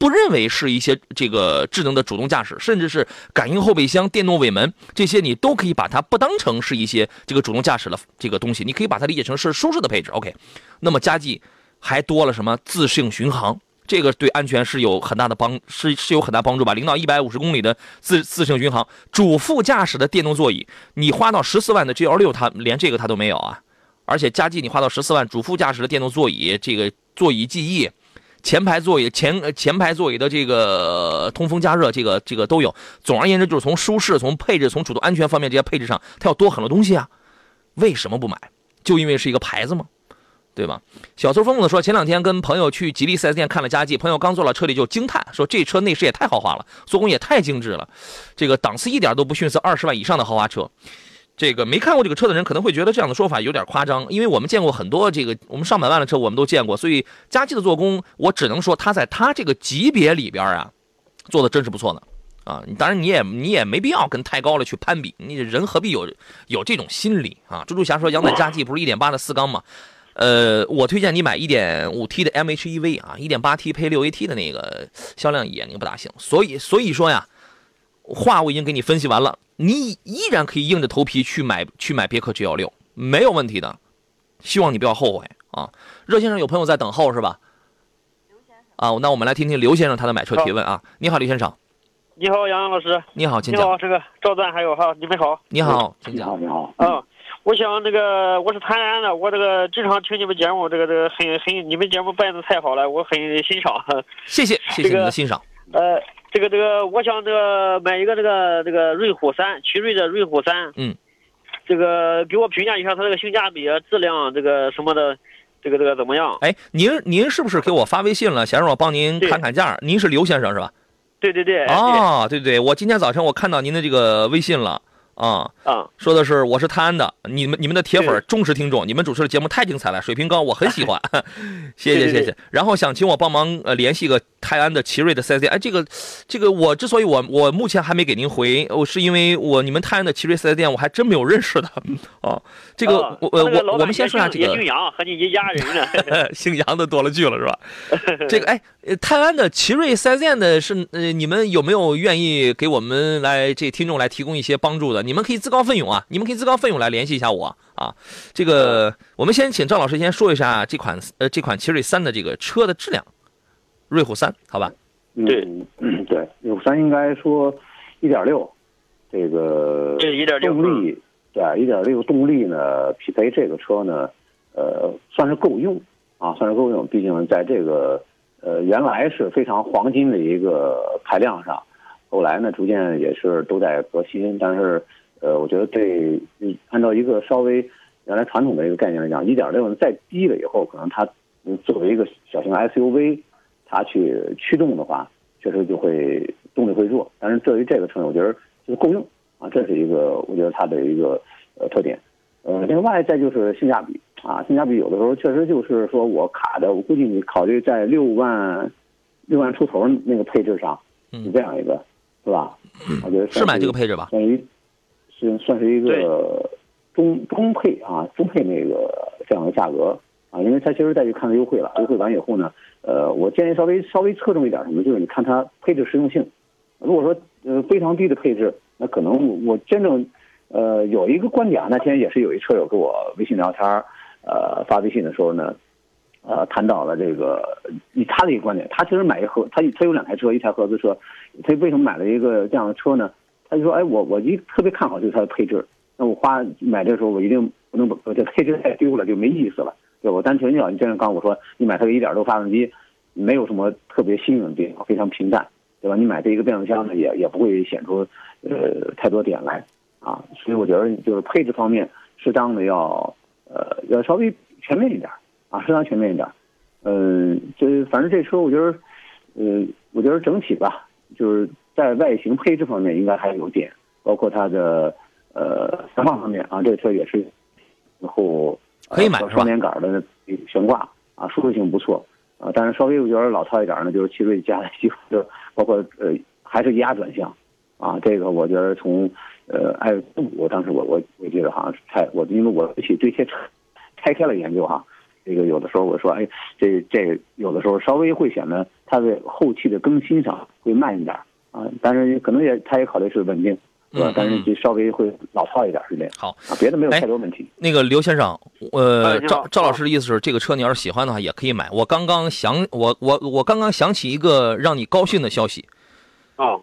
不认为是一些这个智能的主动驾驶，甚至是感应后备箱、电动尾门这些，你都可以把它不当成是一些这个主动驾驶的这个东西，你可以把它理解成是舒适的配置。OK，那么佳绩还多了什么自适应巡航，这个对安全是有很大的帮，是是有很大帮助吧？零到一百五十公里的自自适应巡航，主副驾驶的电动座椅，你花到十四万的 G L 六，它连这个它都没有啊！而且佳绩你花到十四万，主副驾驶的电动座椅，这个座椅记忆。前排座椅前前排座椅的这个通风加热，这个这个都有。总而言之，就是从舒适、从配置、从主动安全方面这些配置上，它要多很多东西啊。为什么不买？就因为是一个牌子吗？对吧？小苏疯子说，前两天跟朋友去吉利 4S 店看了佳绩，朋友刚坐到车里就惊叹，说这车内饰也太豪华了，做工也太精致了，这个档次一点都不逊色二十万以上的豪华车。这个没看过这个车的人可能会觉得这样的说法有点夸张，因为我们见过很多这个我们上百万的车，我们都见过，所以佳绩的做工，我只能说它在它这个级别里边啊，做的真是不错的啊。当然你也你也没必要跟太高了去攀比，你人何必有有这种心理啊？猪猪侠说，杨仔佳绩不是一点八的四缸吗？呃，我推荐你买一点五 T 的 MHEV 啊，一点八 T 配六 AT 的那个销量也那个不大行。所以所以说呀，话我已经给你分析完了。你依然可以硬着头皮去买去买别克 G 幺六，没有问题的。希望你不要后悔啊！热先生有朋友在等候是吧？啊，那我们来听听刘先生他的买车提问啊。你好，刘先生。你好，杨洋老师。你好，请讲。你好，这个赵赞还有哈，你们好。你好，请讲。你好，嗯，我想那个我是泰安的，我这个经常听你们节目，这个这个很很，你们节目办的太好了，我很欣赏。谢谢，谢谢你的欣赏。呃。这个这个，我想这个买一个这个这个瑞虎三，奇瑞的瑞虎三。嗯，这个给我评价一下它这个性价比、质量，这个什么的，这个这个怎么样？哎，您您是不是给我发微信了，想让我帮您砍砍价？您是刘先生是吧？对对对。哦，对对，我今天早晨我看到您的这个微信了。啊啊，说的是我是泰安的，你们你们的铁粉忠实听众，你们主持的节目太精彩了，水平高，我很喜欢，谢谢谢谢。然后想请我帮忙呃联系个泰安的奇瑞的 4S 店。哎，这个这个我之所以我我目前还没给您回，我是因为我你们泰安的奇瑞 4S 店我还真没有认识的 哦。这个我我我我们先说下这个，姓杨，和你一家人呢。姓杨的多了去了是吧？这个哎，泰安的奇瑞 4S 店的是呃，你们有没有愿意给我们来这听众来提供一些帮助的？你们可以自告奋勇啊，你们可以自告奋勇来联系一下我啊。这个我们先请赵老师先说一下这款呃这款奇瑞三的这个车的质量。瑞虎三，好吧？对，嗯，对，瑞虎三应该说一点六，这个这一点六动力，对，一点六动力呢，匹配这个车呢，呃，算是够用啊，算是够用。毕竟在这个呃原来是非常黄金的一个排量上，后来呢逐渐也是都在革新。但是呃，我觉得这按照一个稍微原来传统的一个概念来讲，一点六再低了以后，可能它作为一个小型 SUV。它去驱动的话，确实就会动力会弱，但是对于这个车，我觉得就是够用啊，这是一个我觉得它的一个呃特点。呃，另外再就是性价比啊，性价比有的时候确实就是说我卡的，我估计你考虑在六万六万出头那个配置上，是这样一个，是吧？我觉得是买这个配置吧，等于是算是一个中中配啊，中配那个这样的价格。啊，因为它其实再去看它优惠了，优惠完以后呢，呃，我建议稍微稍微侧重一点什么，就是你看它配置实用性。如果说呃非常低的配置，那可能我真正呃有一个观点，那天也是有一车友跟我微信聊天呃发微信的时候呢，呃谈到了这个以他的一个观点，他其实买一合他他有两台车，一台合资车，他为什么买了一个这样的车呢？他就说，哎，我我一特别看好就是它的配置，那我花买的时候我一定不能把这配置太丢了，就没意思了。对我单纯讲，你就像刚我说，你买它个一点六发动机，没有什么特别新颖的地方，非常平淡，对吧？你买这一个变速箱呢，也也不会显出呃太多点来啊。所以我觉得就是配置方面，适当的要呃要稍微全面一点啊，适当全面一点。嗯，这反正这车我觉得，呃，我觉得整体吧，就是在外形配置方面应该还有点，包括它的呃排放方面啊，这个车也是然后。可以买是吧？双连杆的悬挂啊，舒适性不错啊。但是稍微我觉得老套一点呢，就是奇瑞加的几乎就包括呃还是液压转向啊。这个我觉得从呃爱我当时我我我记得好像是拆我因为我去对这车拆开了研究哈。这个有的时候我说哎这这有的时候稍微会显得它的后期的更新上会慢一点啊。但是可能也他也考虑是稳定。对吧？但是就稍微会老套一点，是这样。好啊，别的没有太多问题。那个刘先生，呃，赵赵老师的意思是，这个车你要是喜欢的话，也可以买。我刚刚想，我我我刚刚想起一个让你高兴的消息。哦。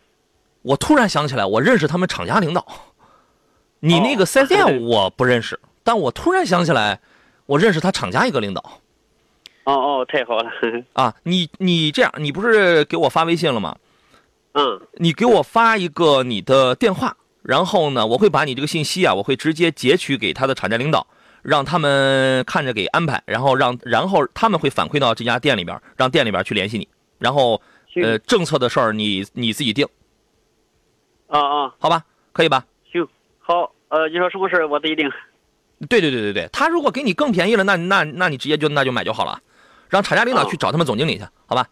我突然想起来，我认识他们厂家领导。你那个四 S 店我不认识，但我突然想起来，我认识他厂家一个领导。哦哦，太好了。啊，你你这样，你不是给我发微信了吗？嗯，你给我发一个你的电话，然后呢，我会把你这个信息啊，我会直接截取给他的厂家领导，让他们看着给安排，然后让然后他们会反馈到这家店里边，让店里边去联系你，然后呃，政策的事儿你你自己定。啊啊，好吧，可以吧？行，好，呃，你说什么事我自己定。对对对对对，他如果给你更便宜了，那那那你直接就那就买就好了，让厂家领导去找他们总经理去，好吧？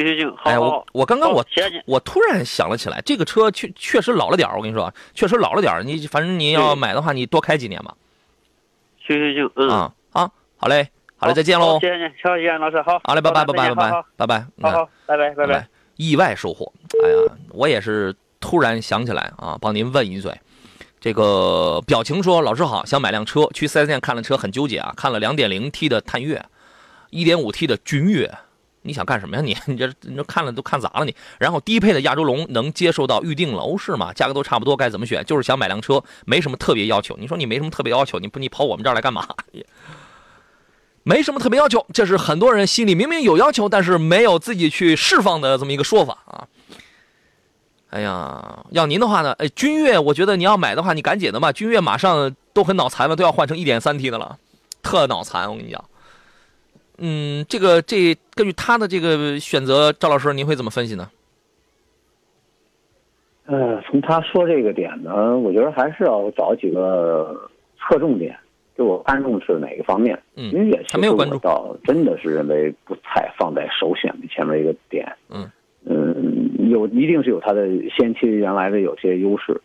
行行行，好。哎，我我刚刚我我突然想了起来，这个车确确实老了点我跟你说，确实老了点你反正你要买的话，你多开几年吧。行行行，嗯啊好，好嘞，好嘞，再见喽。谢谢您，谢谢老师，好。好嘞，拜拜拜拜拜拜拜拜。好好，拜拜拜拜。意外收获，哎呀，我也是突然想起来啊，帮您问一嘴。这个表情说：“老师好，想买辆车，去四 S 店看了车，很纠结啊，看了 2.0T 的探岳，1.5T 的君越。”你想干什么呀？你 你这你这看了都看砸了你。然后低配的亚洲龙能接受到预定楼市吗？价格都差不多，该怎么选？就是想买辆车，没什么特别要求。你说你没什么特别要求，你不你跑我们这儿来干嘛？没什么特别要求，这是很多人心里明明有要求，但是没有自己去释放的这么一个说法啊。哎呀，要您的话呢，哎，君越，我觉得你要买的话，你赶紧的吧。君越马上都很脑残了，都要换成一点三 T 的了，特脑残，我跟你讲。嗯，这个这根据他的这个选择，赵老师您会怎么分析呢？呃，从他说这个点呢，我觉得还是要找几个侧重点就我看重是哪个方面？嗯音乐他没有关注其实我倒真的是认为不太放在首选的前面一个点。嗯嗯，有一定是有它的先期原来的有些优势，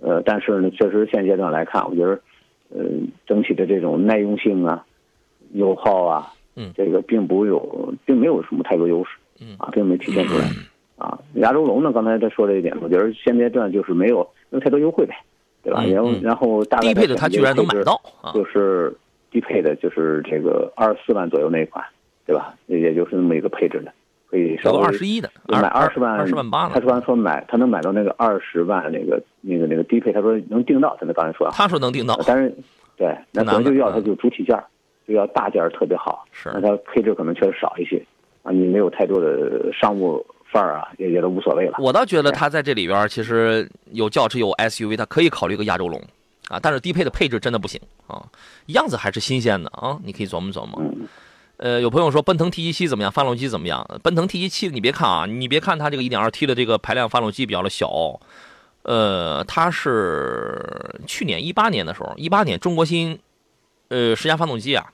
呃，但是呢，确实现阶段来看，我觉得，呃，整体的这种耐用性啊、油耗啊，嗯这个并不有，并没有什么太多优势，嗯啊，并没体现出来。啊，亚洲龙呢，刚才他说这一点，我觉得现阶段就是没有没有太多优惠呗，对吧？嗯然后嗯然后大概低配的他居然能买到啊！就是低配的，就是这个二十四万左右那一款，对吧？也也就是那么一个配置的，可以稍有微二十一的，买二十万，二十万八他呢。说说买，他能买到那个二十万那个那个那个低配，他说能订到，他那刚才说啊，他说能订到，但是对，那可能就要挺难的它就主体件儿就要大件儿特别好，是那它配置可能确实少一些啊，你没有太多的商务范儿啊，也也都无所谓了。我倒觉得它在这里边儿其实有轿车有 SUV，它可以考虑个亚洲龙啊，但是低配的配置真的不行啊，样子还是新鲜的啊，你可以琢磨琢磨。嗯呃，有朋友说奔腾 T 1 7怎么样？发动机怎么样？奔腾 T 1 7你别看啊，你别看它这个 1.2T 的这个排量发动机比较的小，呃，它是去年一八年的时候，一八年中国新呃十佳发动机啊，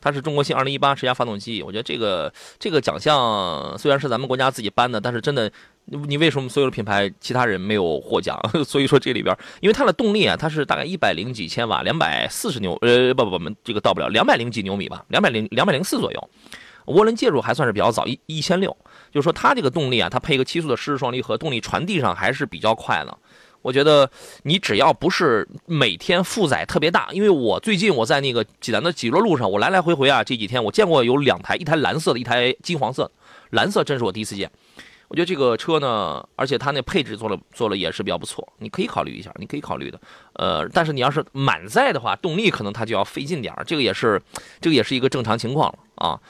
它是中国新二零一八十佳发动机。我觉得这个这个奖项虽然是咱们国家自己颁的，但是真的，你为什么所有的品牌其他人没有获奖？所以说这里边，因为它的动力啊，它是大概一百零几千瓦，两百四十牛，呃，不不不，这个到不了两百零几牛米吧，两百零两百零四左右。涡轮介入还算是比较早，一一千六，就是说它这个动力啊，它配一个七速的湿式双离合，动力传递上还是比较快的。我觉得你只要不是每天负载特别大，因为我最近我在那个济南的济洛路上，我来来回回啊，这几天我见过有两台，一台蓝色的，一台金黄色，蓝色真是我第一次见。我觉得这个车呢，而且它那配置做了做了也是比较不错，你可以考虑一下，你可以考虑的。呃，但是你要是满载的话，动力可能它就要费劲点儿，这个也是这个也是一个正常情况了啊。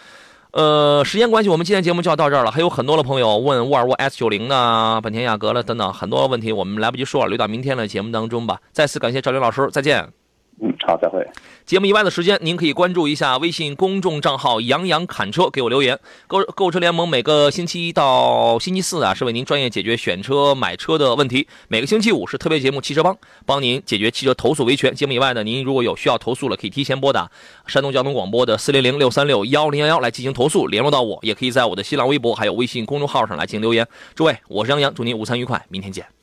呃，时间关系，我们今天节目就要到这儿了。还有很多的朋友问沃尔沃 S 九零呢、本田雅阁了等等很多问题，我们来不及说了，留到明天的节目当中吧。再次感谢赵林老师，再见。嗯，好，再会。节目以外的时间，您可以关注一下微信公众账号“杨洋侃车”，给我留言。购购车联盟每个星期一到星期四啊，是为您专业解决选车、买车的问题；每个星期五是特别节目“汽车帮”，帮您解决汽车投诉维权。节目以外呢，您如果有需要投诉了，可以提前拨打山东交通广播的四零零六三六幺零幺幺来进行投诉，联络到我，也可以在我的新浪微博还有微信公众号上来进行留言。诸位，我是杨洋，祝您午餐愉快，明天见。